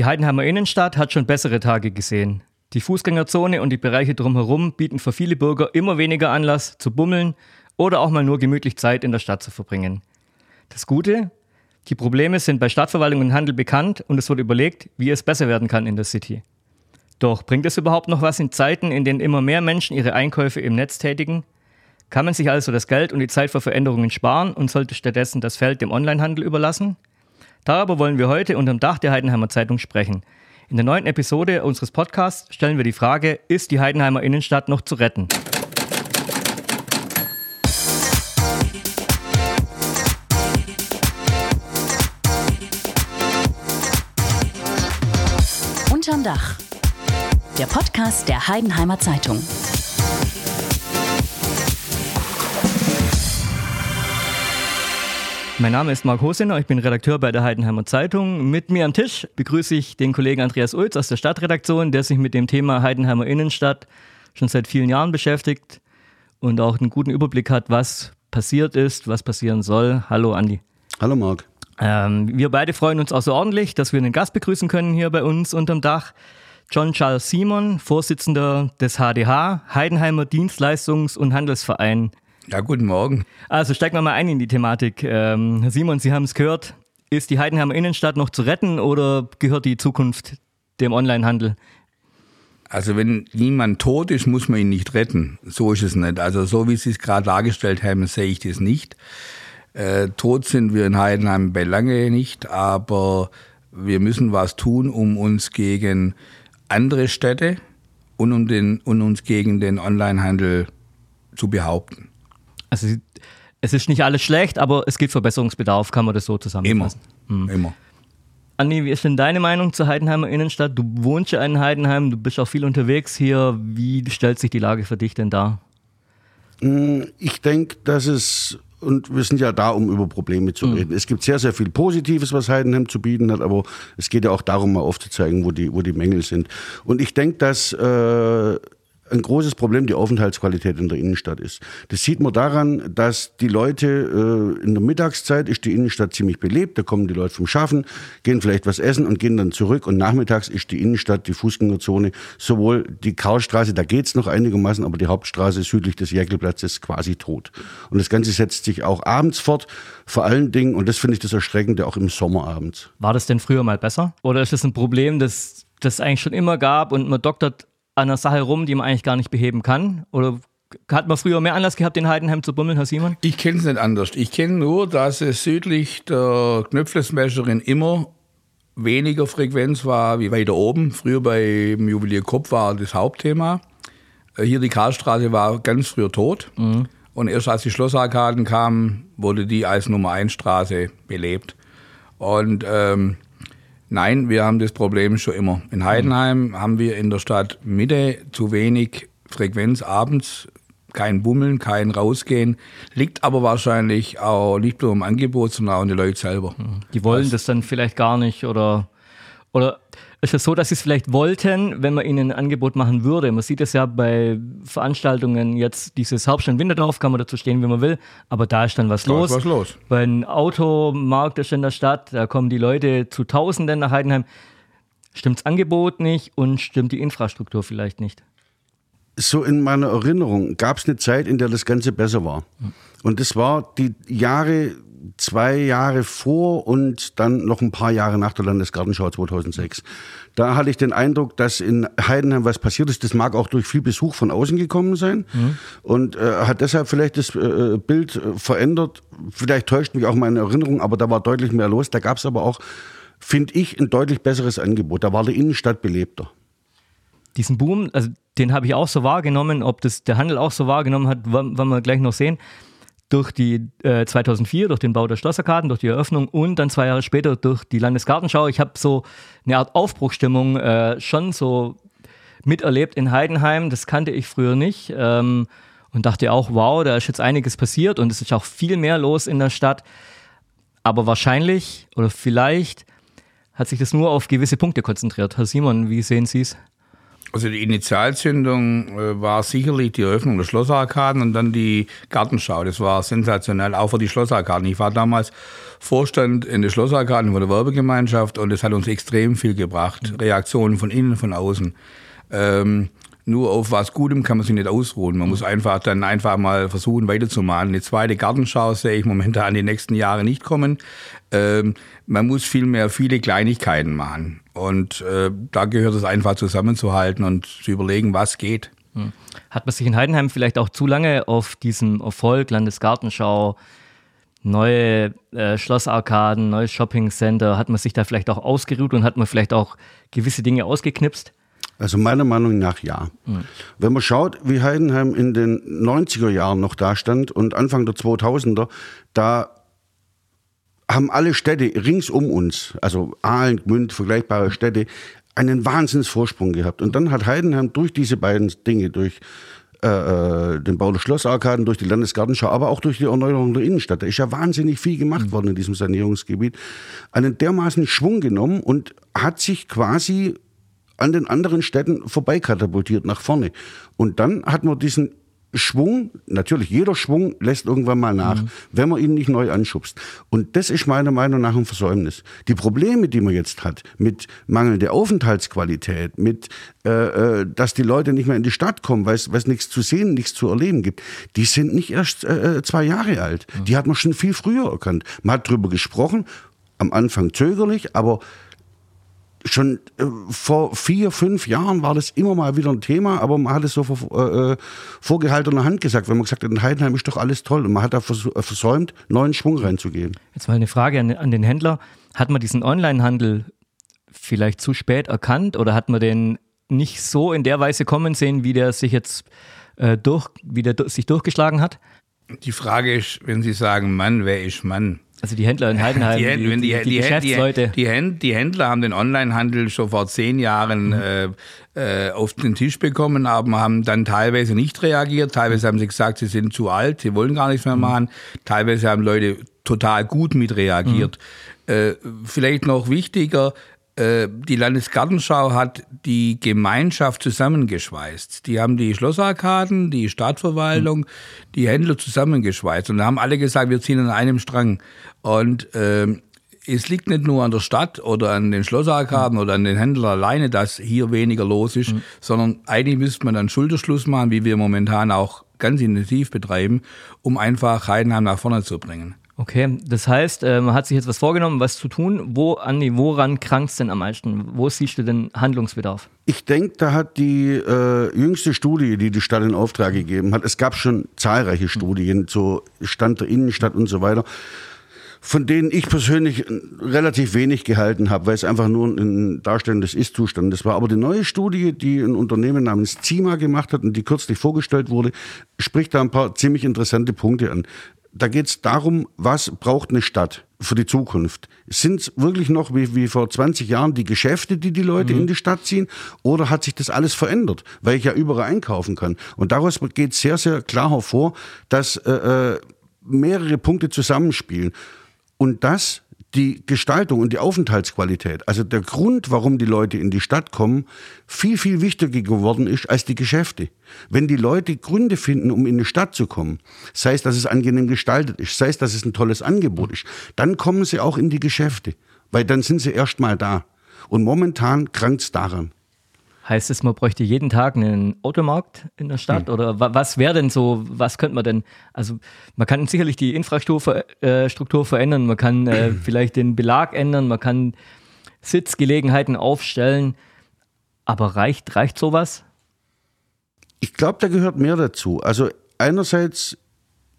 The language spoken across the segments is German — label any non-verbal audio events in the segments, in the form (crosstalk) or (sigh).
Die Heidenheimer Innenstadt hat schon bessere Tage gesehen. Die Fußgängerzone und die Bereiche drumherum bieten für viele Bürger immer weniger Anlass zu bummeln oder auch mal nur gemütlich Zeit in der Stadt zu verbringen. Das Gute, die Probleme sind bei Stadtverwaltung und Handel bekannt und es wird überlegt, wie es besser werden kann in der City. Doch bringt es überhaupt noch was in Zeiten, in denen immer mehr Menschen ihre Einkäufe im Netz tätigen? Kann man sich also das Geld und die Zeit für Veränderungen sparen und sollte stattdessen das Feld dem Onlinehandel überlassen? Darüber wollen wir heute unterm Dach der Heidenheimer Zeitung sprechen. In der neunten Episode unseres Podcasts stellen wir die Frage, ist die Heidenheimer Innenstadt noch zu retten? Unterm Dach. Der Podcast der Heidenheimer Zeitung. Mein Name ist Marc Hosener, ich bin Redakteur bei der Heidenheimer Zeitung. Mit mir am Tisch begrüße ich den Kollegen Andreas Ulz aus der Stadtredaktion, der sich mit dem Thema Heidenheimer Innenstadt schon seit vielen Jahren beschäftigt und auch einen guten Überblick hat, was passiert ist, was passieren soll. Hallo Andi. Hallo Marc. Ähm, wir beide freuen uns außerordentlich, dass wir einen Gast begrüßen können hier bei uns unterm Dach. John Charles Simon, Vorsitzender des HDH, Heidenheimer Dienstleistungs- und Handelsverein ja, guten Morgen. Also steigen wir mal ein in die Thematik. Ähm, Herr Simon, Sie haben es gehört. Ist die Heidenheimer Innenstadt noch zu retten oder gehört die Zukunft dem Onlinehandel? Also wenn niemand tot ist, muss man ihn nicht retten. So ist es nicht. Also so wie Sie es gerade dargestellt haben, sehe ich das nicht. Äh, tot sind wir in Heidenheim bei lange nicht, aber wir müssen was tun, um uns gegen andere Städte und, um den, und uns gegen den Onlinehandel zu behaupten. Also es ist nicht alles schlecht, aber es gibt Verbesserungsbedarf, kann man das so zusammenfassen. Immer, mhm. immer. Anni, wie ist denn deine Meinung zur Heidenheimer Innenstadt? Du wohnst ja in Heidenheim, du bist auch viel unterwegs hier. Wie stellt sich die Lage für dich denn dar? Mm, ich denke, dass es, und wir sind ja da, um über Probleme zu mhm. reden. Es gibt sehr, sehr viel Positives, was Heidenheim zu bieten hat, aber es geht ja auch darum, mal aufzuzeigen, wo die, wo die Mängel sind. Und ich denke, dass äh, ein großes Problem die Aufenthaltsqualität in der Innenstadt ist. Das sieht man daran, dass die Leute äh, in der Mittagszeit ist die Innenstadt ziemlich belebt, da kommen die Leute vom Schaffen, gehen vielleicht was essen und gehen dann zurück und nachmittags ist die Innenstadt, die Fußgängerzone, sowohl die Karlstraße, da geht's noch einigermaßen, aber die Hauptstraße südlich des Jäckelplatzes quasi tot. Und das Ganze setzt sich auch abends fort, vor allen Dingen, und das finde ich das Erschreckende, auch im Sommer abends. War das denn früher mal besser? Oder ist das ein Problem, das das eigentlich schon immer gab und man doktert an einer Sache rum, die man eigentlich gar nicht beheben kann? Oder hat man früher mehr Anlass gehabt, in Heidenheim zu bummeln, Herr Simon? Ich kenne es nicht anders. Ich kenne nur, dass es südlich der Knöpflesmescherin immer weniger Frequenz war wie weiter oben. Früher beim Juwelier Kopf war das Hauptthema. Äh, hier die Karlstraße war ganz früher tot. Mhm. Und erst als die Schlossarkaden kamen, wurde die als Nummer 1 Straße belebt. Und ähm, Nein, wir haben das Problem schon immer. In Heidenheim haben wir in der Stadt Mitte zu wenig Frequenz abends, kein Bummeln, kein Rausgehen. Liegt aber wahrscheinlich auch nicht nur im Angebot, sondern auch in den Leuten selber. Die wollen das, das dann vielleicht gar nicht oder, oder ist es so, dass sie es vielleicht wollten, wenn man ihnen ein Angebot machen würde? Man sieht es ja bei Veranstaltungen jetzt, dieses Hauptstand Winterdorf, kann man dazu stehen, wie man will, aber da ist dann was da los. Ist was los. Bei einem Automarkt ist in der Stadt, da kommen die Leute zu Tausenden nach Heidenheim. Stimmt das Angebot nicht und stimmt die Infrastruktur vielleicht nicht? So in meiner Erinnerung gab es eine Zeit, in der das Ganze besser war. Und das war die Jahre zwei Jahre vor und dann noch ein paar Jahre nach der Landesgartenschau 2006. Da hatte ich den Eindruck, dass in Heidenheim was passiert ist. Das mag auch durch viel Besuch von außen gekommen sein mhm. und äh, hat deshalb vielleicht das äh, Bild äh, verändert. Vielleicht täuscht mich auch meine Erinnerung, aber da war deutlich mehr los. Da gab es aber auch, finde ich, ein deutlich besseres Angebot. Da war die Innenstadt belebter. Diesen Boom, also den habe ich auch so wahrgenommen. Ob das der Handel auch so wahrgenommen hat, werden wir gleich noch sehen durch die äh, 2004, durch den Bau der Schlosserkarten, durch die Eröffnung und dann zwei Jahre später durch die Landesgartenschau. Ich habe so eine Art Aufbruchstimmung äh, schon so miterlebt in Heidenheim. Das kannte ich früher nicht ähm, und dachte auch, wow, da ist jetzt einiges passiert und es ist auch viel mehr los in der Stadt. Aber wahrscheinlich oder vielleicht hat sich das nur auf gewisse Punkte konzentriert. Herr Simon, wie sehen Sie es? Also die Initialzündung äh, war sicherlich die Eröffnung der Schlossarkaden und dann die Gartenschau. Das war sensationell, auch für die Schlossarkaden. Ich war damals Vorstand in der Schlossarkaden von der Werbegemeinschaft und das hat uns extrem viel gebracht. Reaktionen von innen, von außen. Ähm, nur auf was Gutem kann man sich nicht ausruhen. Man muss einfach dann einfach mal versuchen weiterzumalen. Eine zweite Gartenschau sehe ich momentan die nächsten Jahre nicht kommen. Ähm, man muss vielmehr viele Kleinigkeiten machen. Und äh, da gehört es einfach zusammenzuhalten und zu überlegen, was geht. Hm. Hat man sich in Heidenheim vielleicht auch zu lange auf diesem Erfolg Landesgartenschau, neue äh, Schlossarkaden, neues Shoppingcenter, hat man sich da vielleicht auch ausgeruht und hat man vielleicht auch gewisse Dinge ausgeknipst? Also meiner Meinung nach ja. Mhm. Wenn man schaut, wie Heidenheim in den 90er Jahren noch da stand und Anfang der 2000er, da haben alle Städte rings um uns, also Aalen, Gmünd, vergleichbare Städte, einen Wahnsinnsvorsprung gehabt. Und dann hat Heidenheim durch diese beiden Dinge, durch äh, äh den Bau der Schlossarkaden, durch die Landesgartenschau, aber auch durch die Erneuerung der Innenstadt, da ist ja wahnsinnig viel gemacht mhm. worden in diesem Sanierungsgebiet, einen dermaßen Schwung genommen und hat sich quasi an den anderen Städten vorbeikatapultiert nach vorne. Und dann hat man diesen Schwung, natürlich jeder Schwung lässt irgendwann mal nach, mhm. wenn man ihn nicht neu anschubst. Und das ist meiner Meinung nach ein Versäumnis. Die Probleme, die man jetzt hat, mit mangelnder Aufenthaltsqualität, mit, äh, äh, dass die Leute nicht mehr in die Stadt kommen, weil es nichts zu sehen, nichts zu erleben gibt, die sind nicht erst äh, äh, zwei Jahre alt. Mhm. Die hat man schon viel früher erkannt. Man hat drüber gesprochen, am Anfang zögerlich, aber schon äh, vor vier, fünf Jahren war das immer mal wieder ein Thema, aber man hat es so vor, äh, vorgehaltener Hand gesagt, wenn man gesagt hat, in Heidenheim ist doch alles toll und man hat da äh, versäumt, neuen Schwung reinzugeben. Jetzt mal eine Frage an, an den Händler. Hat man diesen Onlinehandel vielleicht zu spät erkannt oder hat man den nicht so in der Weise kommen sehen, wie der sich jetzt äh, durch, wie der sich durchgeschlagen hat? Die Frage ist, wenn Sie sagen Mann, wer ist Mann? Also die Händler in Heidenheim, die, die, die, die, die Geschäftsleute. Die, Händ, die, Händler haben den Onlinehandel schon vor zehn Jahren mhm. äh, äh, auf den Tisch bekommen, aber haben dann teilweise nicht reagiert. Teilweise haben sie gesagt, sie sind zu alt, sie wollen gar nichts mehr mhm. machen. Teilweise haben Leute total gut mit reagiert. Mhm. Äh, vielleicht noch wichtiger, die Landesgartenschau hat die Gemeinschaft zusammengeschweißt. Die haben die Schlossarkaden, die Stadtverwaltung, mhm. die Händler zusammengeschweißt. Und da haben alle gesagt, wir ziehen an einem Strang. Und äh, es liegt nicht nur an der Stadt oder an den Schlossarkaden mhm. oder an den Händlern alleine, dass hier weniger los ist, mhm. sondern eigentlich müsste man dann Schulterschluss machen, wie wir momentan auch ganz intensiv betreiben, um einfach Heidenheim nach vorne zu bringen. Okay, das heißt, äh, man hat sich jetzt was vorgenommen, was zu tun. Wo, Andi, woran krankt es denn am meisten? Wo siehst du denn Handlungsbedarf? Ich denke, da hat die äh, jüngste Studie, die die Stadt in Auftrag gegeben hat, es gab schon zahlreiche Studien zu Stand der Innenstadt und so weiter, von denen ich persönlich relativ wenig gehalten habe, weil es einfach nur ein Darstellen des Ist-Zustandes war. Aber die neue Studie, die ein Unternehmen namens Zima gemacht hat und die kürzlich vorgestellt wurde, spricht da ein paar ziemlich interessante Punkte an da geht es darum, was braucht eine Stadt für die Zukunft. Sind es wirklich noch wie, wie vor 20 Jahren die Geschäfte, die die Leute mhm. in die Stadt ziehen? Oder hat sich das alles verändert, weil ich ja überall einkaufen kann? Und daraus geht sehr, sehr klar hervor, dass äh, äh mehrere Punkte zusammenspielen. Und das die Gestaltung und die Aufenthaltsqualität, also der Grund, warum die Leute in die Stadt kommen, viel, viel wichtiger geworden ist als die Geschäfte. Wenn die Leute Gründe finden, um in die Stadt zu kommen, sei es, dass es angenehm gestaltet ist, sei es, dass es ein tolles Angebot ist, dann kommen sie auch in die Geschäfte, weil dann sind sie erst mal da. Und momentan krankt es daran. Heißt es, man bräuchte jeden Tag einen Automarkt in der Stadt? Hm. Oder was wäre denn so, was könnte man denn, also man kann sicherlich die Infrastruktur äh, verändern, man kann äh, (clears throat) vielleicht den Belag ändern, man kann Sitzgelegenheiten aufstellen, aber reicht, reicht sowas? Ich glaube, da gehört mehr dazu. Also einerseits,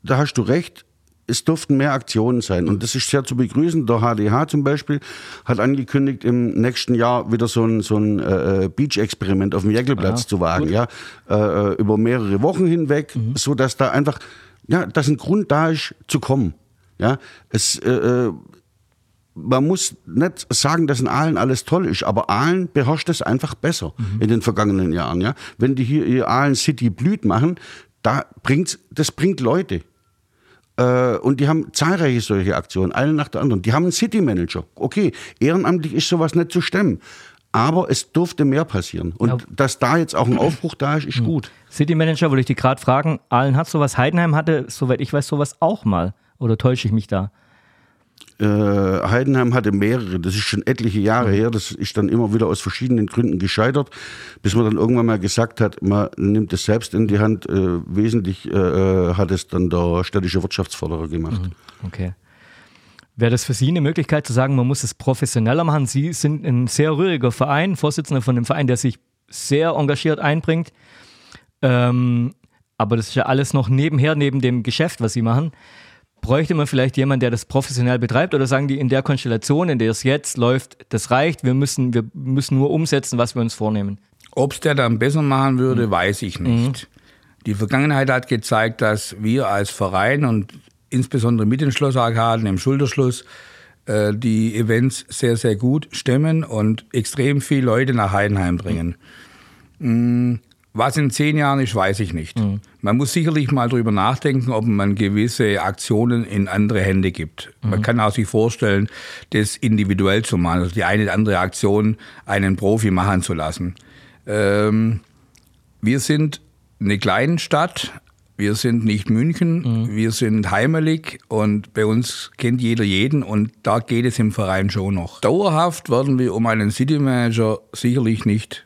da hast du recht, es durften mehr Aktionen sein. Und das ist sehr zu begrüßen. Der HDH zum Beispiel hat angekündigt, im nächsten Jahr wieder so ein, so ein äh, Beach-Experiment auf dem Jäckelplatz ja, zu wagen. Ja, äh, über mehrere Wochen hinweg, mhm. so dass da einfach, ja, dass ein Grund da ist, zu kommen. Ja, es, äh, äh man muss nicht sagen, dass in Aalen alles toll ist, aber Aalen beherrscht es einfach besser mhm. in den vergangenen Jahren. Ja? Wenn die hier ihr Aalen City blüht machen, da bringt's, das bringt Leute. Äh, und die haben zahlreiche solche Aktionen, eine nach der anderen. Die haben einen City Manager. Okay, ehrenamtlich ist sowas nicht zu stemmen. Aber es durfte mehr passieren. Und Ja. dass da jetzt auch ein Aufbruch da ist, ist gut. City Manager, wollte ich dich gerade fragen, Aalen hat sowas, Heidenheim hatte, soweit ich weiß, sowas auch mal. Oder täusche ich mich da? Äh, Heidenheim hatte mehrere, das ist schon etliche Jahre Mhm. her, das ist dann immer wieder aus verschiedenen Gründen gescheitert, bis man dann irgendwann mal gesagt hat, man nimmt es selbst in die Hand. Äh, wesentlich äh, äh, hat es dann der städtische Wirtschaftsförderer gemacht. Okay. Wäre das für Sie eine Möglichkeit zu sagen, man muss es professioneller machen? Sie sind ein sehr rühriger Verein, Vorsitzender von einem Verein, der sich sehr engagiert einbringt. Ähm, aber das ist ja alles noch nebenher, neben dem Geschäft, was Sie machen. Bräuchte man vielleicht jemanden, der das professionell betreibt? Oder sagen die, in der Konstellation, in der es jetzt läuft, das reicht, wir müssen, wir müssen nur umsetzen, was wir uns vornehmen? Ob es der dann besser machen würde, weiß ich nicht. Die Vergangenheit hat gezeigt, dass wir als Verein und insbesondere mit den Schlossarkaden im Schulterschluss äh, die Events sehr, sehr gut stemmen und extrem viele Leute nach Heidenheim bringen. Mm, Was in zehn Jahren ist, weiß ich nicht. Man muss sicherlich mal drüber nachdenken, ob man gewisse Aktionen in andere Hände gibt. Man kann auch sich vorstellen, das individuell zu machen, also die eine oder andere Aktion einen Profi machen zu lassen. Ähm, wir sind eine kleine Stadt. Wir sind nicht München, wir sind heimelig und bei uns kennt jeder jeden und da geht es im Verein schon noch. Dauerhaft werden wir um einen City Manager sicherlich nicht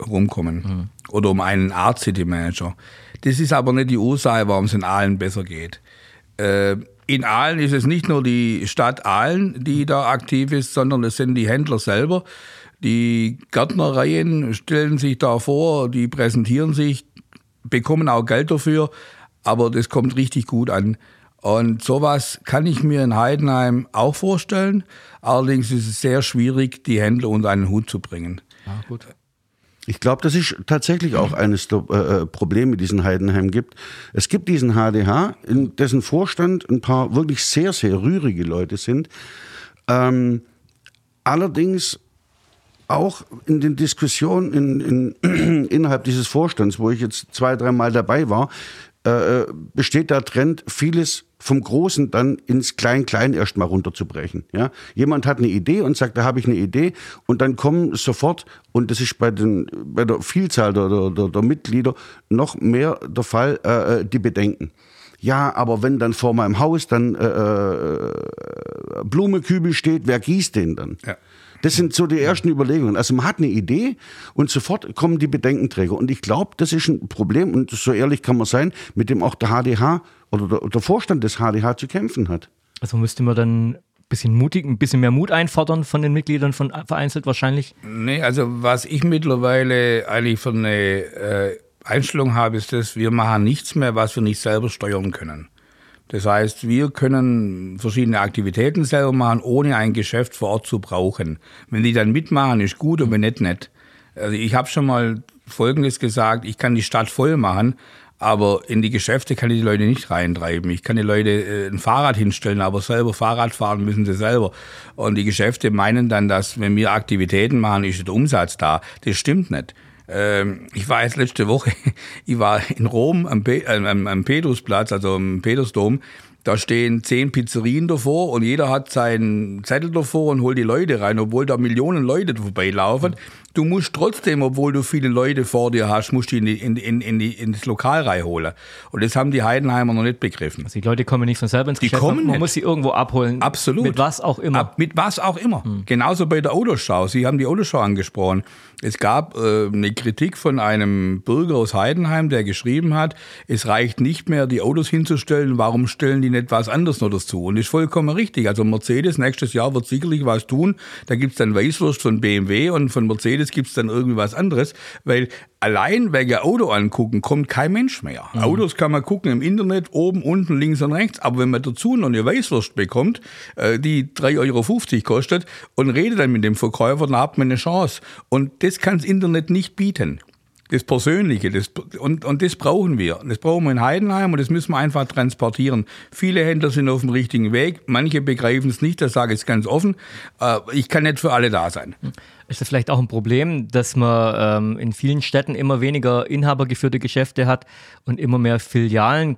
rumkommen oder um einen Art City Manager. Das ist aber nicht die Ursache, warum es in Aalen besser geht. Äh, in Aalen ist es nicht nur die Stadt Aalen, die da aktiv ist, sondern es sind die Händler selber. Die Gärtnereien stellen sich da vor, die präsentieren sich, bekommen auch Geld dafür, aber das kommt richtig gut an. Und sowas kann ich mir in Heidenheim auch vorstellen. Allerdings ist es sehr schwierig, die Händler unter einen Hut zu bringen. gut. Ich glaube, das ist tatsächlich auch eines der äh, Probleme, die es in Heidenheim gibt. Es gibt diesen HDH, in dessen Vorstand ein paar wirklich sehr, sehr rührige Leute sind. Ähm, allerdings auch in den Diskussionen in, in, (clears throat) innerhalb dieses Vorstands, wo ich jetzt zwei, dreimal dabei war, äh, besteht der Trend, vieles vom Großen dann ins Klein-Klein erstmal runterzubrechen. Ja? Jemand hat eine Idee und sagt, da habe ich eine Idee und dann kommen sofort, und das ist bei, den, bei der Vielzahl der, der, der, der Mitglieder noch mehr der Fall, äh, die Bedenken. Ja, aber wenn dann vor meinem Haus dann äh, äh, Blumekübel steht, wer gießt den dann? Ja. Das sind so die ersten Überlegungen. Also man hat eine Idee und sofort kommen die Bedenkenträger. Und ich glaube, das ist ein Problem, und so ehrlich kann man sein, mit dem auch der HDH oder der, der Vorstand des HDH zu kämpfen hat. Also müsste man dann ein bisschen mutig, ein bisschen mehr Mut einfordern von den Mitgliedern von vereinzelt wahrscheinlich. Nee, also was ich mittlerweile eigentlich für eine äh, Einstellung habe, ist das, wir machen nichts mehr, was wir nicht selber steuern können. Das heißt, wir können verschiedene Aktivitäten selber machen, ohne ein Geschäft vor Ort zu brauchen. Wenn die dann mitmachen, ist gut und wenn nicht, nicht. Also ich habe schon mal Folgendes gesagt, ich kann die Stadt voll machen, aber in die Geschäfte kann ich die Leute nicht reintreiben. Ich kann die Leute äh, ein Fahrrad hinstellen, aber selber Fahrrad fahren müssen sie selber. Und die Geschäfte meinen dann, dass wenn wir Aktivitäten machen, ist der Umsatz da. Das stimmt nicht. Ähm, ich war jetzt letzte Woche, (laughs) ich war in Rom am, Pe äh, am, am Petrusplatz, also am Petersdom. Da stehen zehn Pizzerien davor und jeder hat seinen Zettel davor und holt die Leute rein, obwohl da Millionen Leute vorbeilaufen. Du musst trotzdem, obwohl du viele Leute vor dir hast, musst du in, die, in, in, in, die, ins Lokal reinholen. Und das haben die Heidenheimer noch nicht begriffen. Also die Leute kommen nicht von selber ins Die Geschäft. kommen man, nicht. muss sie irgendwo abholen. Absolut. Mit was auch immer. Ab, mit was auch immer. Genauso bei der Autoschau. Sie haben die Autoschau angesprochen. Es gab äh, eine Kritik von einem Bürger aus Heidenheim, der geschrieben hat, es reicht nicht mehr, die Autos hinzustellen, warum stellen die nicht was anderes noch dazu? Und ist vollkommen richtig. Also Mercedes nächstes Jahr wird sicherlich was tun. Da gibt's dann Weißwurst von BMW und von Mercedes gibt's dann irgendwie was anderes, weil allein wegen Auto angucken kommt kein Mensch mehr. Autos kann man gucken im Internet, oben, unten, links und rechts. Aber wenn man dazu noch eine Weißwurst bekommt, äh, die 3,50 Euro kostet und redet dann mit dem Verkäufer, dann hat man eine Chance. Und das kann das Internet nicht bieten. Das Persönliche, das, und, und das brauchen wir. Das brauchen wir in Heidenheim und das müssen wir einfach transportieren. Viele Händler sind auf dem richtigen Weg, manche begreifen es nicht, das sage ich ganz offen. Äh, Ich kann nicht für alle da sein. Ist das vielleicht auch ein Problem, dass man ähm, in vielen Städten immer weniger inhabergeführte Geschäfte hat und immer mehr Filialen?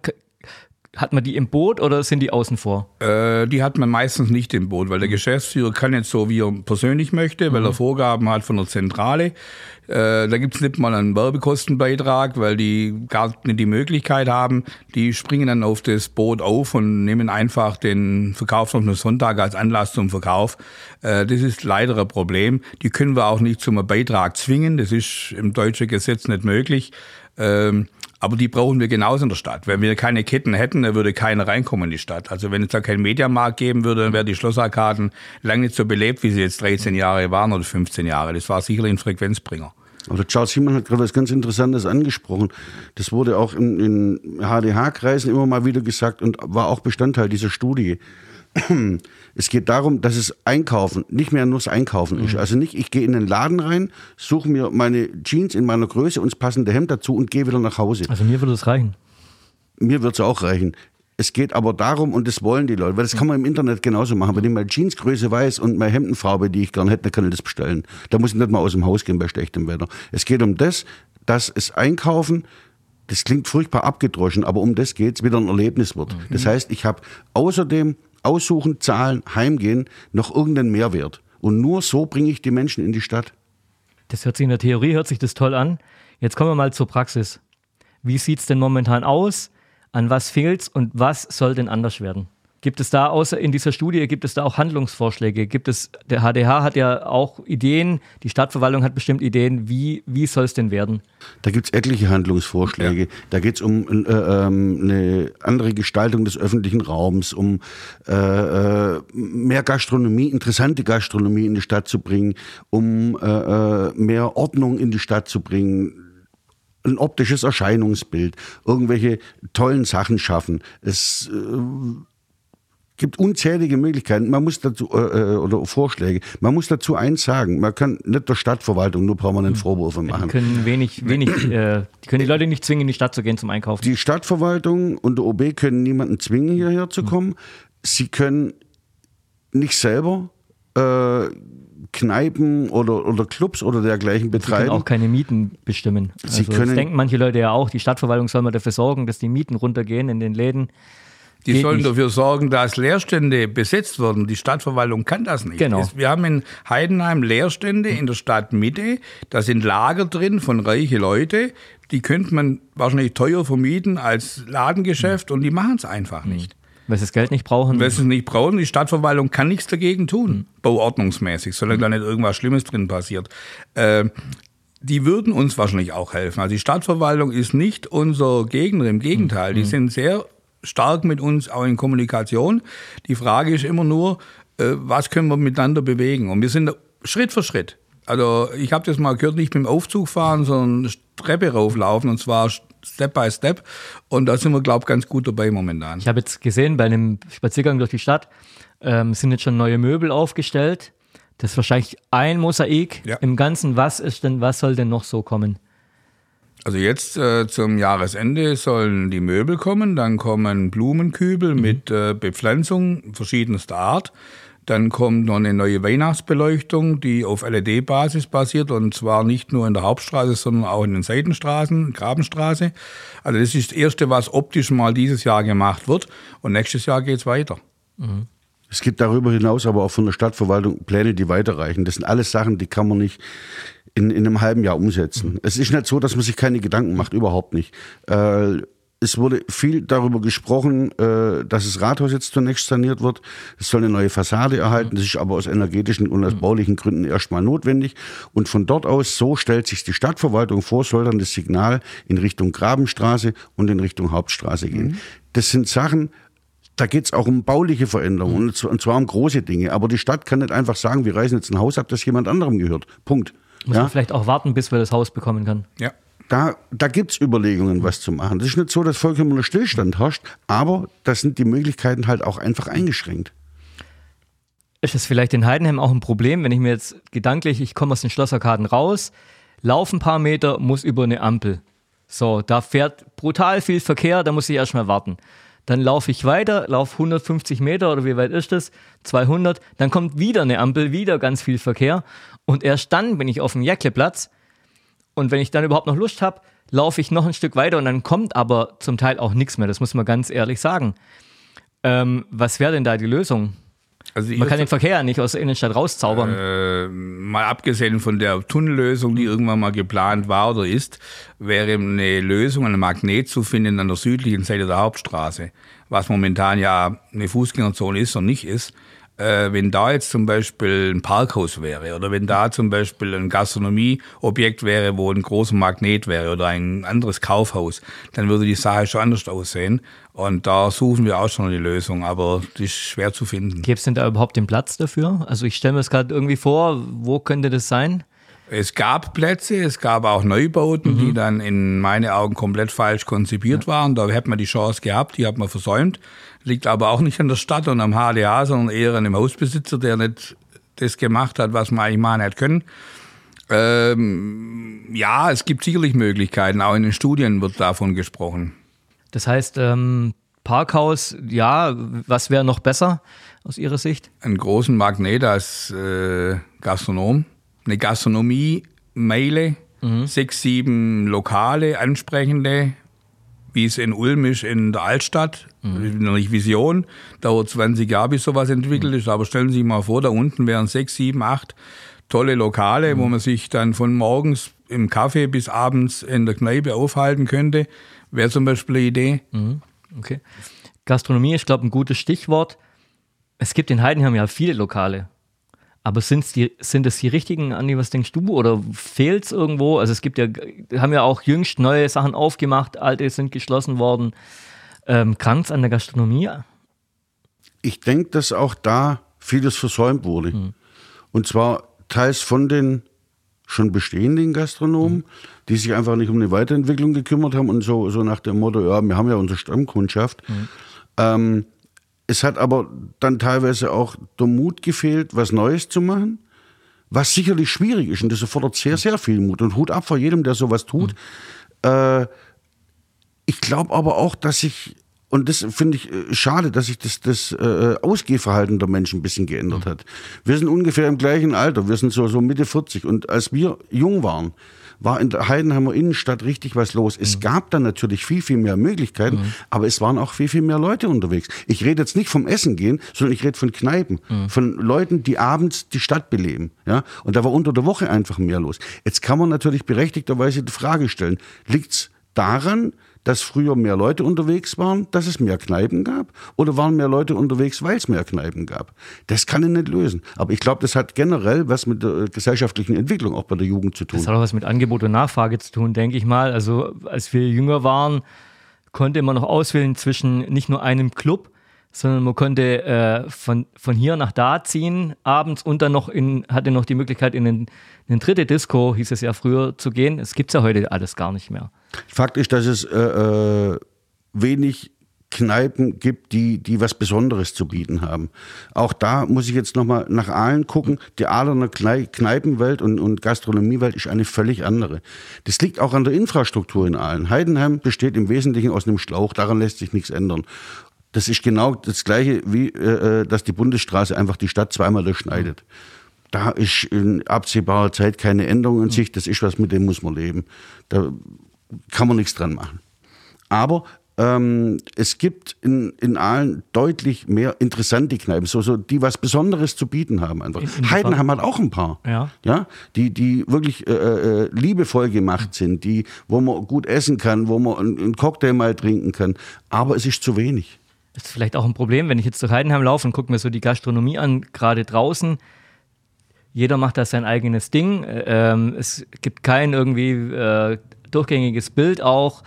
Hat man die im Boot oder sind die außen vor? Äh, die hat man meistens nicht im Boot, weil der Geschäftsführer kann jetzt so, wie er persönlich möchte, weil er Vorgaben hat von der Zentrale. Äh, da gibt's nicht mal einen Werbekostenbeitrag, weil die gar nicht die Möglichkeit haben. Die springen dann auf das Boot auf und nehmen einfach den Verkauf auf Sonntag als Anlass zum Verkauf. Äh, das ist leider ein Problem. Die können wir auch nicht zum Beitrag zwingen. Das ist im deutschen Gesetz nicht möglich. Ähm, aber die brauchen wir genauso in der Stadt. Wenn wir keine Ketten hätten, dann würde keiner reinkommen in die Stadt. Also wenn es da keinen Mediamarkt geben würde, dann wären die Schlossarkaden lange nicht so belebt, wie sie jetzt 13 Jahre waren oder 15 Jahre. Das war sicherlich ein Frequenzbringer. Aber der Charles Simon hat gerade was ganz Interessantes angesprochen. Das wurde auch in, in HDH-Kreisen immer mal wieder gesagt und war auch Bestandteil dieser Studie. Es geht darum, dass es Einkaufen nicht mehr nur das Einkaufen ist. Also nicht, ich gehe in den Laden rein, suche mir meine Jeans in meiner Größe und das passende Hemd dazu und gehe wieder nach Hause. Also mir würde es reichen. Mir wird es auch reichen. Es geht aber darum, und das wollen die Leute, weil das kann man im Internet genauso machen. Wenn ich meine Jeansgröße weiß und meine Hemdenfarbe, die ich gerne hätte, dann kann ich das bestellen. Da muss ich nicht mal aus dem Haus gehen bei schlechtem Wetter. Es geht um das, dass es Einkaufen, das klingt furchtbar abgedroschen, aber um das geht es, wieder ein Erlebnis wird. Das heißt, ich habe außerdem aussuchen, zahlen, heimgehen, noch irgendeinen Mehrwert. Und nur so bringe ich die Menschen in die Stadt. Das hört sich in der Theorie, hört sich das toll an. Jetzt kommen wir mal zur Praxis. Wie sieht es denn momentan aus? An was fehlt's und was soll denn anders werden? Gibt es da außer in dieser Studie, gibt es da auch Handlungsvorschläge? Gibt es, der HDH hat ja auch Ideen, die Stadtverwaltung hat bestimmt Ideen, wie, wie soll es denn werden? Da gibt es etliche Handlungsvorschläge. Ja. Da geht es um äh, ähm, eine andere Gestaltung des öffentlichen Raums, um äh, äh, mehr Gastronomie, interessante Gastronomie in die Stadt zu bringen, um äh, äh mehr Ordnung in die Stadt zu bringen, ein optisches Erscheinungsbild, irgendwelche tollen Sachen schaffen. Es äh, gibt unzählige Möglichkeiten. Man muss dazu, äh, äh, oder Vorschläge. Man muss dazu eins sagen. Man kann nicht der Stadtverwaltung nur permanent hm. Vorwürfe machen. Die können wenig, wenig, äh, die können die Leute nicht zwingen, in die Stadt zu gehen zum Einkaufen. Die Stadtverwaltung und der OB können niemanden zwingen, hierher zu hm. kommen. Sie können nicht selber äh, Kneipen oder, oder Clubs oder dergleichen betreiben. Sie können auch keine Mieten bestimmen. Sie also können, das denken manche Leute ja auch, die Stadtverwaltung soll mal dafür sorgen, dass die Mieten runtergehen in den Läden. Die Geht sollen nicht. dafür sorgen, dass Leerstände besetzt werden. Die Stadtverwaltung kann das nicht. Genau. Wir haben in Heidenheim Leerstände in der Stadtmitte. Da sind Lager drin von reichen Leute. Die könnte man wahrscheinlich teuer vermieten als Ladengeschäft und die machen es einfach nicht. Weil sie das Geld nicht brauchen. Weil sie es nicht brauchen. Die Stadtverwaltung kann nichts dagegen tun, mhm. bauordnungsmäßig, solange mhm. da nicht irgendwas Schlimmes drin passiert. Äh, die würden uns wahrscheinlich auch helfen. Also die Stadtverwaltung ist nicht unser Gegner, im Gegenteil. Die sind sehr stark mit uns auch in Kommunikation. Die Frage ist immer nur, äh, was können wir miteinander bewegen? Und wir sind Schritt für Schritt. Also ich habe das mal gehört, nicht mit dem Aufzug fahren, sondern Treppe rauflaufen und zwar Step by Step. Und da sind wir, glaube ich, ganz gut dabei momentan. Ich habe jetzt gesehen, bei einem Spaziergang durch die Stadt ähm, sind jetzt schon neue Möbel aufgestellt. Das ist wahrscheinlich ein Mosaik ja. im Ganzen. Was ist denn, was soll denn noch so kommen? Also jetzt äh, zum Jahresende sollen die Möbel kommen, dann kommen Blumenkübel mhm. mit äh, Bepflanzung verschiedenster Art. Dann kommt noch eine neue Weihnachtsbeleuchtung, die auf LED-Basis basiert und zwar nicht nur in der Hauptstraße, sondern auch in den Seitenstraßen, Grabenstraße. Also das ist das Erste, was optisch mal dieses Jahr gemacht wird und nächstes Jahr geht's weiter. Mhm. Es gibt darüber hinaus aber auch von der Stadtverwaltung Pläne, die weiterreichen. Das sind alles Sachen, die kann man nicht in, in einem halben Jahr umsetzen. Mhm. Es ist nicht so, dass man sich keine Gedanken macht, überhaupt nicht. Äh, es wurde viel darüber gesprochen, äh, dass das Rathaus jetzt zunächst saniert wird. Es soll eine neue Fassade erhalten. Das ist aber aus energetischen und aus mhm. baulichen Gründen erstmal notwendig. Und von dort aus, so stellt sich die Stadtverwaltung vor, soll dann das Signal in Richtung Grabenstraße und in Richtung Hauptstraße gehen. Mhm. Das sind Sachen, da geht es auch um bauliche Veränderungen und zwar um große Dinge. Aber die Stadt kann nicht einfach sagen, wir reißen jetzt ein Haus ab, das jemand anderem gehört. Punkt. Muss ja? man vielleicht auch warten, bis wir das Haus bekommen können. Ja. Da, da gibt es Überlegungen, was zu machen. Das ist nicht so, dass vollkommener Stillstand herrscht, aber da sind die Möglichkeiten halt auch einfach eingeschränkt. Ist das vielleicht in Heidenheim auch ein Problem, wenn ich mir jetzt gedanklich, ich komme aus den Schlosserkarten raus, laufe ein paar Meter, muss über eine Ampel. So, da fährt brutal viel Verkehr, da muss ich erstmal warten. Dann laufe ich weiter, laufe 150 Meter oder wie weit ist das? 200. Dann kommt wieder eine Ampel, wieder ganz viel Verkehr. Und erst dann bin ich auf dem Jäckleplatz Und wenn ich dann überhaupt noch Lust habe, laufe ich noch ein Stück weiter und dann kommt aber zum Teil auch nichts mehr. Das muss man ganz ehrlich sagen. Ähm, was wäre denn da die Lösung? Also Man kann den Verkehr nicht aus der Innenstadt rauszaubern. Äh, mal abgesehen von der Tunnellösung, die irgendwann mal geplant war oder ist, wäre eine Lösung, ein Magnet zu finden an der südlichen Seite der Hauptstraße, was momentan ja eine Fußgängerzone ist und nicht ist äh, wenn da jetzt zum Beispiel ein Parkhaus wäre oder wenn da zum Beispiel ein Gastronomieobjekt wäre, wo ein großer Magnet wäre oder ein anderes Kaufhaus, dann würde die Sache schon anders aussehen. Und da suchen wir auch schon eine Lösung, aber die ist schwer zu finden. Gäbe es denn da überhaupt den Platz dafür? Also ich stelle mir das gerade irgendwie vor, wo könnte das sein? Es gab Plätze, es gab auch Neubauten, mhm. die dann in meinen Augen komplett falsch konzipiert ja. waren. Da hätte man die Chance gehabt, die hat man versäumt. Liegt aber auch nicht an der Stadt und am HDA, sondern eher an dem Hausbesitzer, der nicht das gemacht hat, was man eigentlich machen hätte können. Ähm, ja, es gibt sicherlich Möglichkeiten. Auch in den Studien wird davon gesprochen. Das heißt, ähm, Parkhaus, ja, was wäre noch besser aus Ihrer Sicht? Einen großen Magnet als äh, Gastronom eine Gastronomie-Meile, mhm. sechs, sieben Lokale, ansprechende, wie es in Ulm ist, in der Altstadt. Mhm. Noch nicht Vision, dauert 20 Jahre, bis sowas entwickelt mhm. ist. Aber stellen Sie sich mal vor, da unten wären sechs, sieben, acht tolle Lokale, mhm. wo man sich dann von morgens im Kaffee bis abends in der Kneipe aufhalten könnte. Wäre zum Beispiel eine Idee. Mhm. Okay. Gastronomie ist, glaube ich, ein gutes Stichwort. Es gibt in Heidenheim ja viele Lokale. Aber sind's die, sind es die richtigen, Andi, was denkst du? Oder fehlt es irgendwo? Also es gibt ja, haben ja auch jüngst neue Sachen aufgemacht, alte sind geschlossen worden. Ähm, Krankt an der Gastronomie? Ich denke, dass auch da vieles versäumt wurde. Hm. Und zwar teils von den schon bestehenden Gastronomen, hm. die sich einfach nicht um eine Weiterentwicklung gekümmert haben und so, so nach dem Motto, ja, wir haben ja unsere Stammkundschaft. Hm. Ähm, es hat aber dann teilweise auch der Mut gefehlt, was Neues zu machen, was sicherlich schwierig ist und das erfordert sehr, sehr viel Mut und Hut ab vor jedem, der sowas tut. Mhm. Äh, ich glaube aber auch, dass sich, und das finde ich äh, schade, dass sich das, das äh, Ausgehverhalten der Menschen ein bisschen geändert mhm. hat. Wir sind ungefähr im gleichen Alter, wir sind so, so Mitte 40 und als wir jung waren, war in der Heidenheimer Innenstadt richtig was los. Es mhm. gab dann natürlich viel, viel mehr Möglichkeiten, mhm. aber es waren auch viel, viel mehr Leute unterwegs. Ich rede jetzt nicht vom Essen gehen, sondern ich rede von Kneipen, mhm. von Leuten, die abends die Stadt beleben. Ja? Und da war unter der Woche einfach mehr los. Jetzt kann man natürlich berechtigterweise die Frage stellen, liegt's daran, dass früher mehr Leute unterwegs waren, dass es mehr Kneipen gab? Oder waren mehr Leute unterwegs, weil es mehr Kneipen gab? Das kann ich nicht lösen. Aber ich glaube, das hat generell was mit der gesellschaftlichen Entwicklung auch bei der Jugend zu tun. Das hat auch was mit Angebot und Nachfrage zu tun, denke ich mal. Also als wir jünger waren, konnte man noch auswählen zwischen nicht nur einem Club, sondern man konnte äh, von, von hier nach da ziehen abends und dann noch in, hatte noch die Möglichkeit, in eine in dritte Disco, hieß es ja früher, zu gehen. Es gibt ja heute alles gar nicht mehr. Fakt ist, dass es äh, äh, wenig Kneipen gibt, die, die was Besonderes zu bieten haben. Auch da muss ich jetzt nochmal nach Aalen gucken. Die Aalener Kneipenwelt und, und Gastronomiewelt ist eine völlig andere. Das liegt auch an der Infrastruktur in Aalen. Heidenheim besteht im Wesentlichen aus einem Schlauch, daran lässt sich nichts ändern. Das ist genau das Gleiche, wie äh, äh, dass die Bundesstraße einfach die Stadt zweimal durchschneidet. Da ist in absehbarer Zeit keine Änderung in sich. Das ist was, mit dem muss man leben. Da kann man nichts dran machen. Aber ähm, es gibt in, in Aalen deutlich mehr interessante Kneipen, so, so, die was Besonderes zu bieten haben. Einfach. In, in Heidenheim hat auch ein paar, ja. Ja, die, die wirklich äh, äh, liebevoll gemacht sind, die, wo man gut essen kann, wo man einen Cocktail mal trinken kann. Aber es ist zu wenig. Das ist vielleicht auch ein Problem, wenn ich jetzt zu Heidenheim laufe und gucke mir so die Gastronomie an, gerade draußen. Jeder macht da sein eigenes Ding. Ähm, es gibt kein irgendwie äh, durchgängiges Bild auch.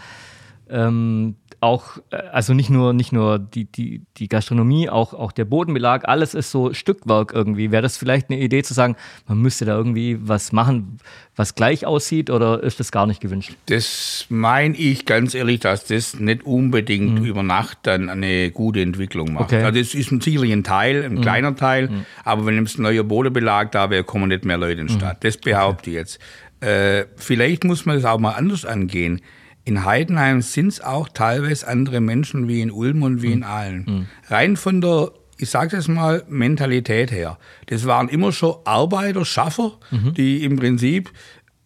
Ähm, auch, äh, also nicht nur, nicht nur die, die, die Gastronomie, auch, auch der Bodenbelag, alles ist so Stückwerk irgendwie. Wäre das vielleicht eine Idee zu sagen, man müsste da irgendwie was machen, was gleich aussieht oder ist das gar nicht gewünscht? Das meine ich ganz ehrlich, dass das nicht unbedingt mhm. über Nacht dann eine gute Entwicklung macht. Okay. Also das ist sicherlich ein Teil, ein mhm. kleiner Teil, mhm. aber wenn es ein neuer Bodenbelag da wäre, kommen nicht mehr Leute in die mhm. Stadt. Das behaupte okay. ich jetzt. Äh, vielleicht muss man das auch mal anders angehen. In Heidenheim sind es auch teilweise andere Menschen wie in Ulm und wie in hm. Aalen. Mhm. Rein von der, ich sage es mal, Mentalität her. Das waren immer schon Arbeiter, Schaffer, mhm. die im Prinzip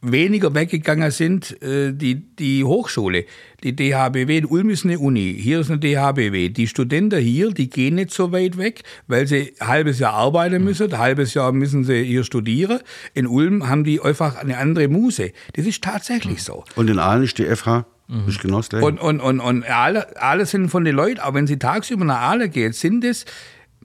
weniger weggegangen sind, äh, die, die Hochschule, die DHBW. In Ulm ist eine Uni, hier ist eine DHBW. Die Studenten hier, die gehen nicht so weit weg, weil sie ein halbes Jahr arbeiten müssen, ein halbes Jahr müssen sie hier studieren. In Ulm haben die einfach eine andere Muse. Das ist tatsächlich so. Und in Aalen ist die FH. Mhm. Ist genau das Gleiche. Und, und, und, und alle, alle sind von den Leuten, auch wenn sie tagsüber nach Aale geht, sind es,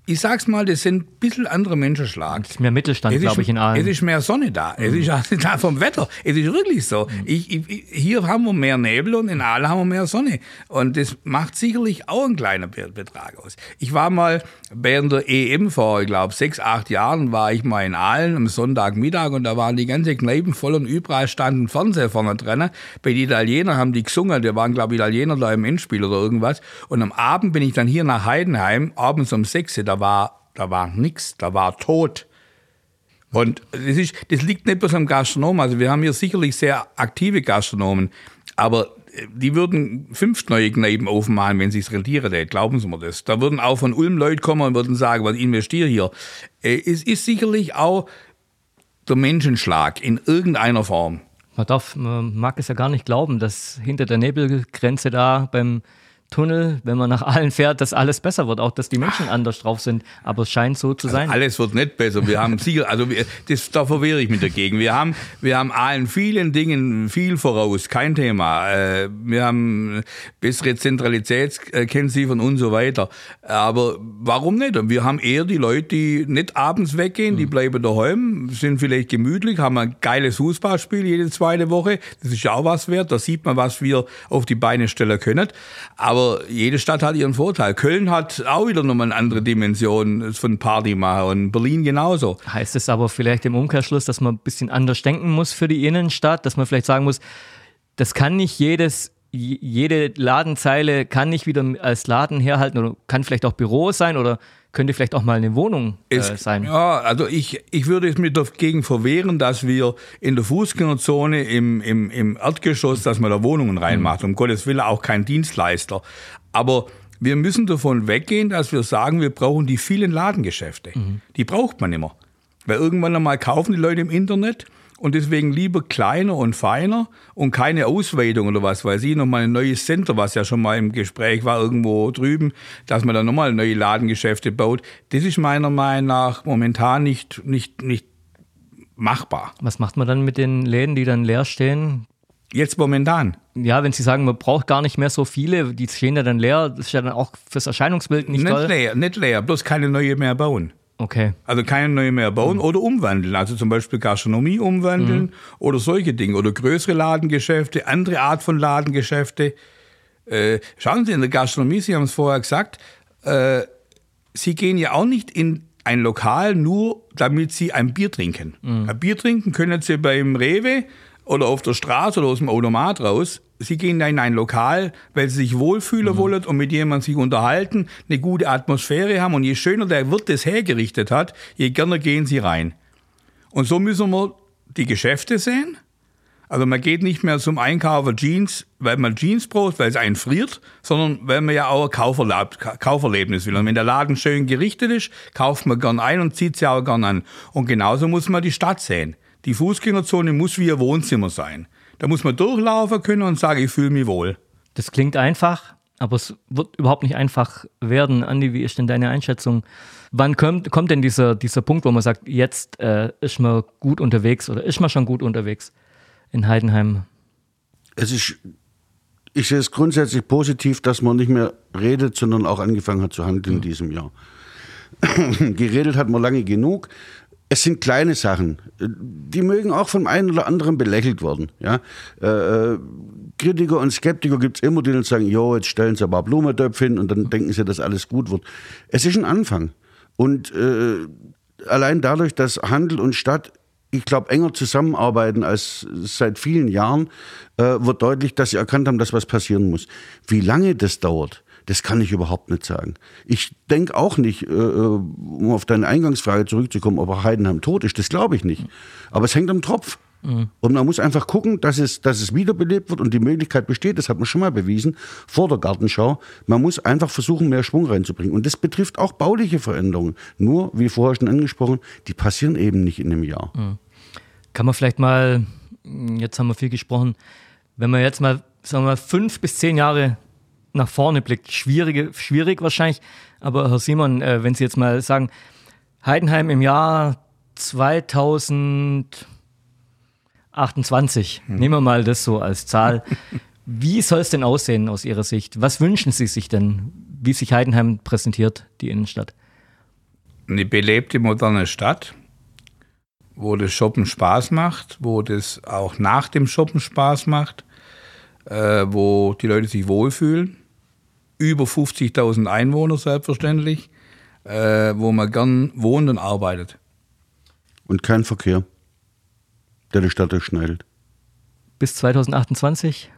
ich sag's mal, das sind ein bisschen andere Menschenschlag. Das ist mehr Mittelstand, Es glaube ich, in Aalen. Es ist mehr Sonne da. Es ist auch da vom Wetter. Es ist wirklich so. Ich, ich, ich- hier haben wir mehr Nebel und in Aale haben wir mehr Sonne. Und das macht sicherlich auch einen kleinen Be- Betrag aus. Ich war mal während der EM vor, ich glaube, sechs, acht Jahren, war ich mal in Aalen am Sonntagmittag und da waren die ganze Kneipen voll und überall standen Fernseher vorne drin. Bei den Italienern haben die gesungen, die waren, glaube ich, Italiener da im Endspiel oder irgendwas. Und am Abend bin ich dann hier nach Heidenheim, abends um sechs, da war, da war nix, da war tot. Und das, ist, das liegt nicht bloß am Gastronom. Also wir haben hier sicherlich sehr aktive Gastronomen, aber äh, die würden fünf neue Kneipen aufmachen, wenn sich's rentieren würde. Glauben Sie mir das. Da würden auch von Ulm Leute kommen und würden sagen, was investiere hier. Äh, Es ist sicherlich auch der Menschenschlag in irgendeiner Form. Man, darf, man mag es ja gar nicht glauben, dass hinter der Nebelgrenze da beim Tunnel, wenn man nach Aalen fährt, dass alles besser wird, auch dass die Menschen anders drauf sind. Aber es scheint so zu sein. Alles wird nicht besser. Wir haben sicher, also wir, das, da verwehre ich mich dagegen. Wir haben, wir haben allen vielen Dingen viel voraus, kein Thema. Äh, Wir haben bessere Zentralitätskennziffern und so weiter. Aber warum nicht? Wir haben eher die Leute, die nicht abends weggehen, die bleiben daheim, sind vielleicht gemütlich, haben ein geiles Fußballspiel jede zweite Woche. Das ist ja auch was wert. Da sieht man, was wir auf die Beine stellen können. Aber jede Stadt hat ihren Vorteil. Köln hat auch wieder nochmal eine andere Dimension von Party machen und Berlin genauso. Heißt es aber vielleicht im Umkehrschluss, dass man ein bisschen anders denken muss für die Innenstadt, dass man vielleicht sagen muss, das kann nicht jedes, jede Ladenzeile kann nicht wieder als Laden herhalten oder kann vielleicht auch Büro sein oder könnte vielleicht auch mal eine Wohnung äh, Es, sein. Ja, also ich, ich würde es mir dagegen verwehren, dass wir in der Fußgängerzone im, im, im Erdgeschoss, dass man da Wohnungen reinmacht. Um Gottes Willen auch kein Dienstleister. Aber wir müssen davon weggehen, dass wir sagen, wir brauchen die vielen Ladengeschäfte. Die braucht man immer. Weil irgendwann einmal kaufen die Leute im Internet und deswegen lieber kleiner und feiner und keine Ausweitung oder was weiß ich, nochmal ein neues Center, was ja schon mal im Gespräch war, irgendwo drüben, dass man dann nochmal neue Ladengeschäfte baut. Das ist meiner Meinung nach momentan nicht, nicht, nicht machbar. Was macht man dann mit den Läden, die dann leer stehen? Jetzt momentan. Ja, wenn Sie sagen, man braucht gar nicht mehr so viele, die stehen ja dann leer, das ist ja dann auch fürs Erscheinungsbild nicht Nicht toll. leer, nicht leer, bloß keine neue mehr bauen. Okay. Also keine neue mehr Mhm. bauen oder umwandeln. Also zum Beispiel Gastronomie umwandeln Mhm. oder solche Dinge. Oder größere Ladengeschäfte, andere Art von Ladengeschäfte. Äh, schauen Sie, in der Gastronomie, Sie haben es vorher gesagt, äh, Sie gehen ja auch nicht in ein Lokal nur, damit Sie ein Bier trinken. Mhm. Ein Bier trinken können Sie beim Rewe oder auf der Straße oder aus dem Automat raus. Sie gehen da in ein Lokal, weil Sie sich wohlfühlen Mhm. wollen und mit jemandem sich unterhalten, eine gute Atmosphäre haben. Und je schöner der Wirt das hergerichtet hat, je gerne gehen Sie rein. Und so müssen wir die Geschäfte sehen. Also man geht nicht mehr zum Einkaufen Jeans, weil man Jeans braucht, weil es einen friert, sondern weil man ja auch ein Kauferlab- Ka- Kauferlebnis will. Und wenn der Laden schön gerichtet ist, kauft man gern ein und zieht sie auch gern an. Und genauso muss man die Stadt sehen. Die Fußgängerzone muss wie ein Wohnzimmer sein. Da muss man durchlaufen können und sagen, ich fühle mich wohl. Das klingt einfach, aber es wird überhaupt nicht einfach werden. Andi, wie ist denn deine Einschätzung? Wann kommt, kommt denn dieser, dieser Punkt, wo man sagt, jetzt äh, ist man gut unterwegs oder ist man schon gut unterwegs in Heidenheim? Es ist, ich sehe es grundsätzlich positiv, dass man nicht mehr redet, sondern auch angefangen hat zu handeln in diesem Jahr. (clears throat) Geredet hat man lange genug. Es sind kleine Sachen. Die mögen auch vom einen oder anderen belächelt werden. Ja? Äh, äh, Kritiker und Skeptiker gibt es immer, die dann sagen, jo, jetzt stellen sie ein paar Blumentöpfe hin und dann denken sie, dass alles gut wird. Es ist ein Anfang. Und äh, allein dadurch, dass Handel und Stadt ich glaube, enger zusammenarbeiten als seit vielen Jahren, äh, wird deutlich, dass sie erkannt haben, dass was passieren muss. Wie lange das dauert, das kann ich überhaupt nicht sagen. Ich denke auch nicht, äh, um auf deine Eingangsfrage zurückzukommen, ob Heidenheim tot ist, das glaube ich nicht. Aber es hängt am Tropf. Und man muss einfach gucken, dass es, dass es wiederbelebt wird und die Möglichkeit besteht, das hat man schon mal bewiesen, vor der Gartenschau. Man muss einfach versuchen, mehr Schwung reinzubringen. Und das betrifft auch bauliche Veränderungen. Nur, wie vorher schon angesprochen, die passieren eben nicht in einem Jahr. Kann man vielleicht mal Jetzt haben wir viel gesprochen. Wenn man jetzt mal, sagen wir mal, fünf bis zehn Jahre nach vorne blickt, schwierige, schwierig wahrscheinlich, aber Herr Simon, äh, wenn Sie jetzt mal sagen, Heidenheim im Jahr 2028, hm. nehmen wir mal das so als Zahl. (laughs) Wie soll es denn aussehen aus Ihrer Sicht? Was wünschen Sie sich denn, wie sich Heidenheim präsentiert, die Innenstadt? Eine belebte, moderne Stadt, wo das Shoppen Spaß macht, wo das auch nach dem Shoppen Spaß macht, äh, wo die Leute sich wohlfühlen. Über 50.000 Einwohner selbstverständlich, äh, wo man gern wohnt und arbeitet. Und kein Verkehr, der die Stadt durchschneidet. Bis 2028?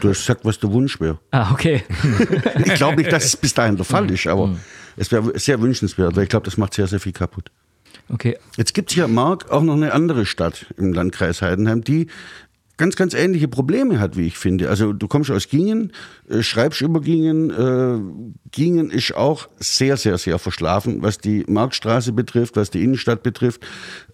Du hast gesagt, was der Wunsch wäre. Ah, okay. (laughs) ich glaube nicht, dass es bis dahin der Fall ist, aber mhm. es wäre sehr wünschenswert, weil ich glaube, das macht sehr, sehr viel kaputt. Okay. Jetzt gibt es hier, Mark, auch noch eine andere Stadt im Landkreis Heidenheim, die ganz, ganz ähnliche Probleme hat, wie ich finde. Also du kommst aus Gingen, äh, schreibst über Gingen. Äh, Gingen ist auch sehr, sehr, sehr verschlafen, was die Marktstraße betrifft, was die Innenstadt betrifft.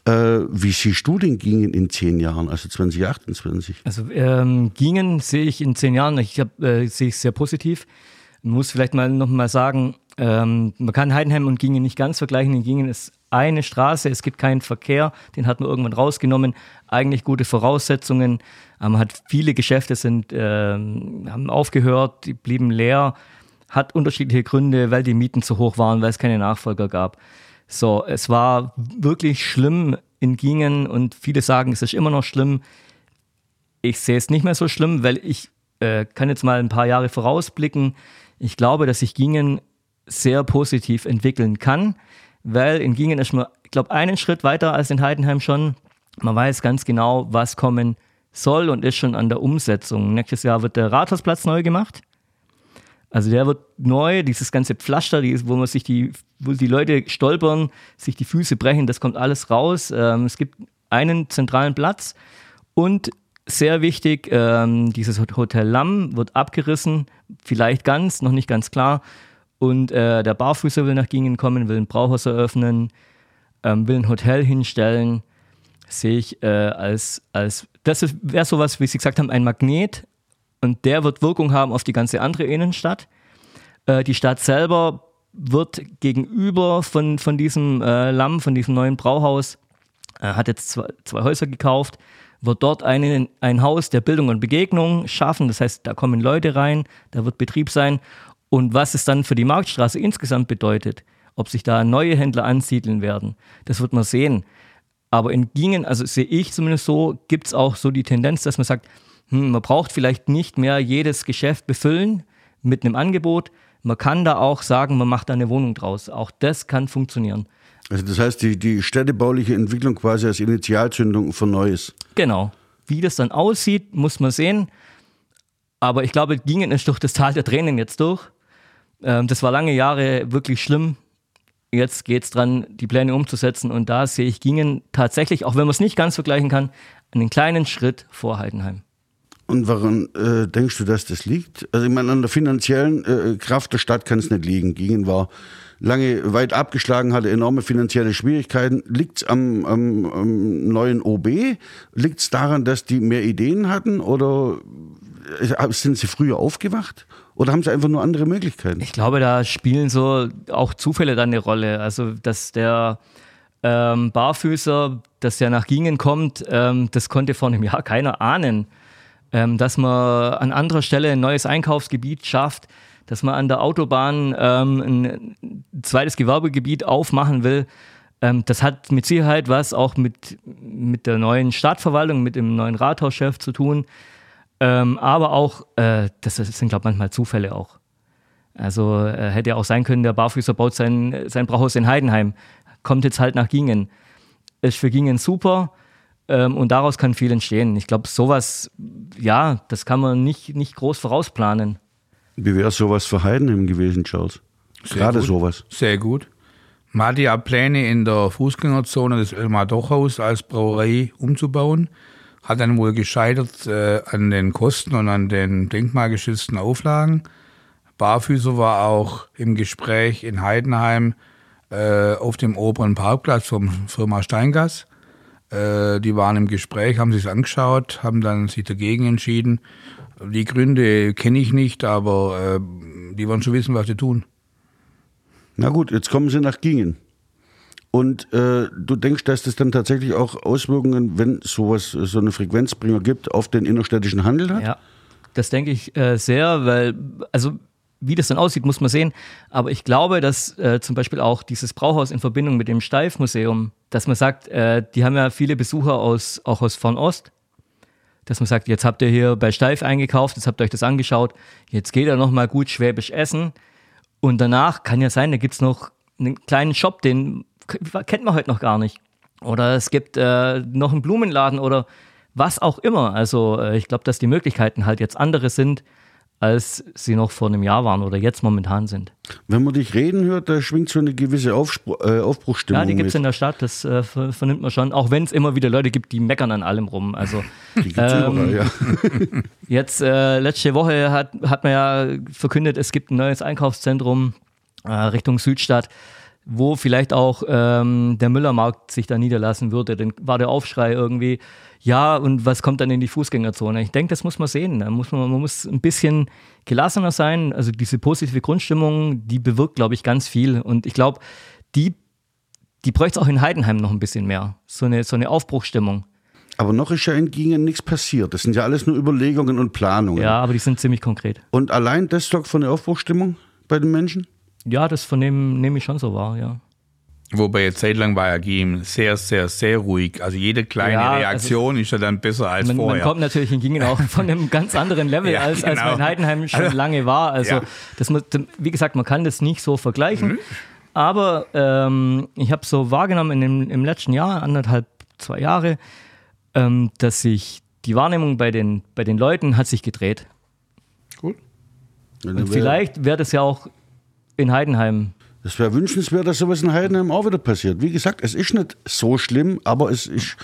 Äh, wie siehst du den Gingen in zehn Jahren, also 2028? Also ähm, Gingen sehe ich in zehn Jahren, ich hab, äh, sehe ich sehr positiv. Man muss vielleicht mal noch mal sagen, ähm, man kann Heidenheim und Gingen nicht ganz vergleichen. In Gingen ist eine Straße, es gibt keinen Verkehr, den hat man irgendwann rausgenommen. Eigentlich gute Voraussetzungen. Man ähm, hat viele Geschäfte sind, äh, haben aufgehört, die blieben leer. Hat unterschiedliche Gründe, weil die Mieten zu hoch waren, weil es keine Nachfolger gab. So, es war wirklich schlimm in Gingen und viele sagen, es ist immer noch schlimm. Ich sehe es nicht mehr so schlimm, weil ich äh, kann jetzt mal ein paar Jahre vorausblicken. Ich glaube, dass sich Gingen sehr positiv entwickeln kann weil in Gingen ist man, ich glaube, einen Schritt weiter als in Heidenheim schon. Man weiß ganz genau, was kommen soll und ist schon an der Umsetzung. Nächstes Jahr wird der Rathausplatz neu gemacht. Also der wird neu, dieses ganze Pflaster, wo man sich die, wo die Leute stolpern, sich die Füße brechen, das kommt alles raus. Ähm, es gibt einen zentralen Platz und sehr wichtig, ähm, dieses Hotel Lamm wird abgerissen, vielleicht ganz, noch nicht ganz klar. Und äh, der Barfüßer will nach Gingen kommen, will ein Brauhaus eröffnen, ähm, will ein Hotel hinstellen. Sehe ich äh, als, als, das wäre sowas, wie Sie gesagt haben, ein Magnet. Und der wird Wirkung haben auf die ganze andere Innenstadt. Äh, die Stadt selber wird gegenüber von, von diesem äh, Lamm, von diesem neuen Brauhaus, äh, hat jetzt zwei, zwei Häuser gekauft, wird dort einen, ein Haus der Bildung und Begegnung schaffen. Das heißt, da kommen Leute rein, da wird Betrieb sein und was es dann für die Marktstraße insgesamt bedeutet, ob sich da neue Händler ansiedeln werden, das wird man sehen. Aber in Gingen, also sehe ich zumindest so, gibt es auch so die Tendenz, dass man sagt, hm, man braucht vielleicht nicht mehr jedes Geschäft befüllen mit einem Angebot. Man kann da auch sagen, man macht da eine Wohnung draus. Auch das kann funktionieren. Also das heißt, die, die städtebauliche Entwicklung quasi als Initialzündung für Neues. Genau. Wie das dann aussieht, muss man sehen. Aber ich glaube, Gingen ist durch das Tal der Tränen jetzt durch. Ähm, das war lange Jahre wirklich schlimm. Jetzt geht es dran, die Pläne umzusetzen. Und da sehe ich, gingen tatsächlich, auch wenn man es nicht ganz vergleichen kann, einen kleinen Schritt vor Heidenheim. Und woran äh, denkst du, dass das liegt? Also ich meine, an der finanziellen äh, Kraft der Stadt kann es nicht liegen. Gingen war lange weit abgeschlagen, hatte enorme finanzielle Schwierigkeiten. Liegt es am, am, am, neuen OB? Liegt es daran, dass die mehr Ideen hatten? Oder äh, sind sie früher aufgewacht? Oder haben sie einfach nur andere Möglichkeiten? Ich glaube, da spielen so auch Zufälle dann eine Rolle. Also, dass der ähm, Barfüßer, dass der nach Gingen kommt, ähm, das konnte vor einem Jahr keiner ahnen. Ähm, dass man an anderer Stelle ein neues Einkaufsgebiet schafft, dass man an der Autobahn ähm, ein zweites Gewerbegebiet aufmachen will. Ähm, das hat mit Sicherheit was auch mit, mit der neuen Stadtverwaltung, mit dem neuen Rathauschef zu tun. Ähm, aber auch, äh, das sind, glaube ich, manchmal Zufälle auch. Also äh, hätte ja auch sein können, der Barfüßer baut sein, sein Brauhaus in Heidenheim, kommt jetzt halt nach Gingen. Ist für Gingen super ähm, und daraus kann viel entstehen. Ich glaube, sowas, ja, das kann man nicht, nicht groß vorausplanen. Wie wäre sowas für Heidenheim gewesen, Charles? Gerade sowas. Sehr gut. Man hatte ja Pläne in der Fußgängerzone des Elmar Dochhaus als Brauerei umzubauen hat dann wohl gescheitert äh, an den Kosten und an den denkmalgeschützten Auflagen. Barfüßer war auch im Gespräch in Heidenheim äh, auf dem oberen Parkplatz vom Firma Steingas. Äh, die waren im Gespräch, haben sich es angeschaut, haben dann sich dagegen entschieden. Die Gründe kenne ich nicht, aber äh, die wollen schon wissen, was sie tun. Na gut, jetzt kommen sie nach Gingen. Und äh, du denkst, dass das dann tatsächlich auch Auswirkungen, wenn sowas, so eine Frequenzbringer gibt, auf den innerstädtischen Handel hat? Ja, das denke ich äh, sehr, weil, also wie das dann aussieht, muss man sehen. Aber ich glaube, dass äh, zum Beispiel auch dieses Brauhaus in Verbindung mit dem Steif-Museum, dass man sagt, äh, die haben ja viele Besucher aus, auch aus Fernost, dass man sagt, jetzt habt ihr hier bei Steif eingekauft, jetzt habt ihr euch das angeschaut, jetzt geht ihr nochmal gut schwäbisch essen. Und danach kann ja sein, da gibt es noch einen kleinen Shop, den kennt man heute noch gar nicht. Oder es gibt äh, noch einen Blumenladen oder was auch immer. Also äh, ich glaube, dass die Möglichkeiten halt jetzt andere sind, als sie noch vor einem Jahr waren oder jetzt momentan sind. Wenn man dich reden hört, da schwingt so eine gewisse Aufspr äh, Aufbruchstimmung. Ja, die gibt es in der Stadt, das äh, vernimmt man schon. Auch wenn es immer wieder Leute gibt, die meckern an allem rum. Also, (laughs) die gibt's ähm, überall, ja. (laughs) jetzt, äh, letzte Woche hat, hat man ja verkündet, es gibt ein neues Einkaufszentrum äh, Richtung Südstadt wo vielleicht auch ähm, der Müllermarkt sich da niederlassen würde. Dann war der Aufschrei irgendwie, ja, und was kommt dann in die Fußgängerzone? Ich denke, das muss man sehen. Da muss man, man muss ein bisschen gelassener sein. Also diese positive Grundstimmung, die bewirkt, glaube ich, ganz viel. Und ich glaube, die, die bräuchte es auch in Heidenheim noch ein bisschen mehr. So eine, so eine Aufbruchstimmung. Aber noch ist ja in Gingen nichts passiert. Das sind ja alles nur Überlegungen und Planungen. Ja, aber die sind ziemlich konkret. Und allein das sorgt für eine Aufbruchstimmung bei den Menschen? Ja, das von dem nehme ich schon so wahr, ja. Wobei jetzt zeitlang war ja Giem sehr, sehr, sehr ruhig. Also jede kleine ja, also Reaktion also ist ja dann besser als man, vorher. Man kommt natürlich in Gingen auch von einem ganz anderen Level, (laughs) ja, als, genau. als man Heidenheim schon also, lange war. Also ja. das, wie gesagt, man kann das nicht so vergleichen. Mhm. Aber ähm, ich habe so wahrgenommen in dem, im letzten Jahr, anderthalb, zwei Jahre, ähm, dass sich die Wahrnehmung bei den, bei den Leuten hat sich gedreht. Gut. Und vielleicht wäre das ja auch in Heidenheim. Es wäre wünschenswert, dass sowas in Heidenheim auch wieder passiert. Wie gesagt, es ist nicht so schlimm, aber es ist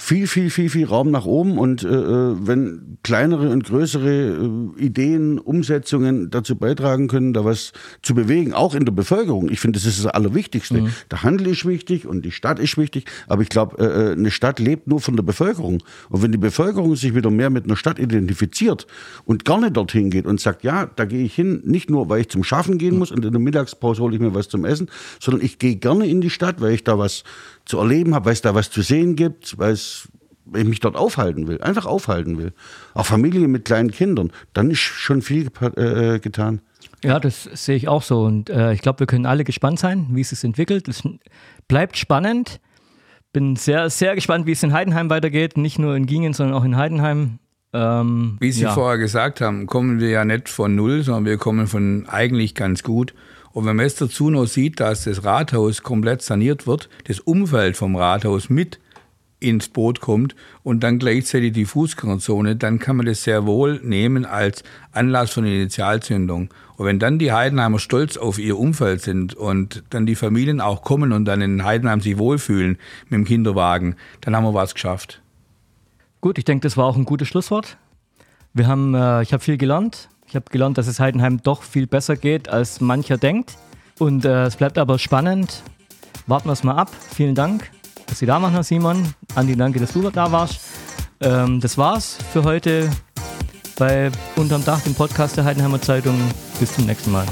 viel, viel, viel, viel Raum nach oben. Und äh, äh, wenn kleinere und größere äh, Ideen, Umsetzungen dazu beitragen können, da was zu bewegen, auch in der Bevölkerung. Ich finde, das ist das Allerwichtigste. Mhm. Der Handel ist wichtig und die Stadt ist wichtig. Aber ich glaube, äh, äh, eine Stadt lebt nur von der Bevölkerung. Und wenn die Bevölkerung sich wieder mehr mit einer Stadt identifiziert und gerne dorthin geht und sagt, ja, da gehe ich hin, nicht nur, weil ich zum Schaffen gehen muss und in der Mittagspause hole ich mir was zum Essen, sondern ich gehe gerne in die Stadt, weil ich da was zu erleben habe, weil es da was zu sehen gibt, weil ich mich dort aufhalten will, einfach aufhalten will. Auch Familien mit kleinen Kindern, dann ist schon viel äh, getan. Ja, das sehe ich auch so. Und äh, ich glaube, wir können alle gespannt sein, wie es sich entwickelt. Es bleibt spannend. Bin sehr, sehr gespannt, wie es in Heidenheim weitergeht. Nicht nur in Gingen, sondern auch in Heidenheim. Ähm, wie Sie ja. vorher gesagt haben, kommen wir ja nicht von null, sondern wir kommen von eigentlich ganz gut. Und wenn man jetzt dazu noch sieht, dass das Rathaus komplett saniert wird, das Umfeld vom Rathaus mit ins Boot kommt und dann gleichzeitig die Fußgängerzone, dann kann man das sehr wohl nehmen als Anlass eine Initialzündung. Und wenn dann die Heidenheimer stolz auf ihr Umfeld sind und dann die Familien auch kommen und dann in Heidenheim sich wohlfühlen mit dem Kinderwagen, dann haben wir was geschafft. Gut, ich denke, das war auch ein gutes Schlusswort. Wir haben, äh, ich habe viel gelernt. Ich habe gelernt, dass es Heidenheim doch viel besser geht, als mancher denkt. Und äh, es bleibt aber spannend. Warten wir es mal ab. Vielen Dank, dass Sie da waren, Herr Simon. Andi, danke, dass du da warst. Ähm, das war's für heute bei Unterm Dach, dem Podcast der Heidenheimer Zeitung. Bis zum nächsten Mal.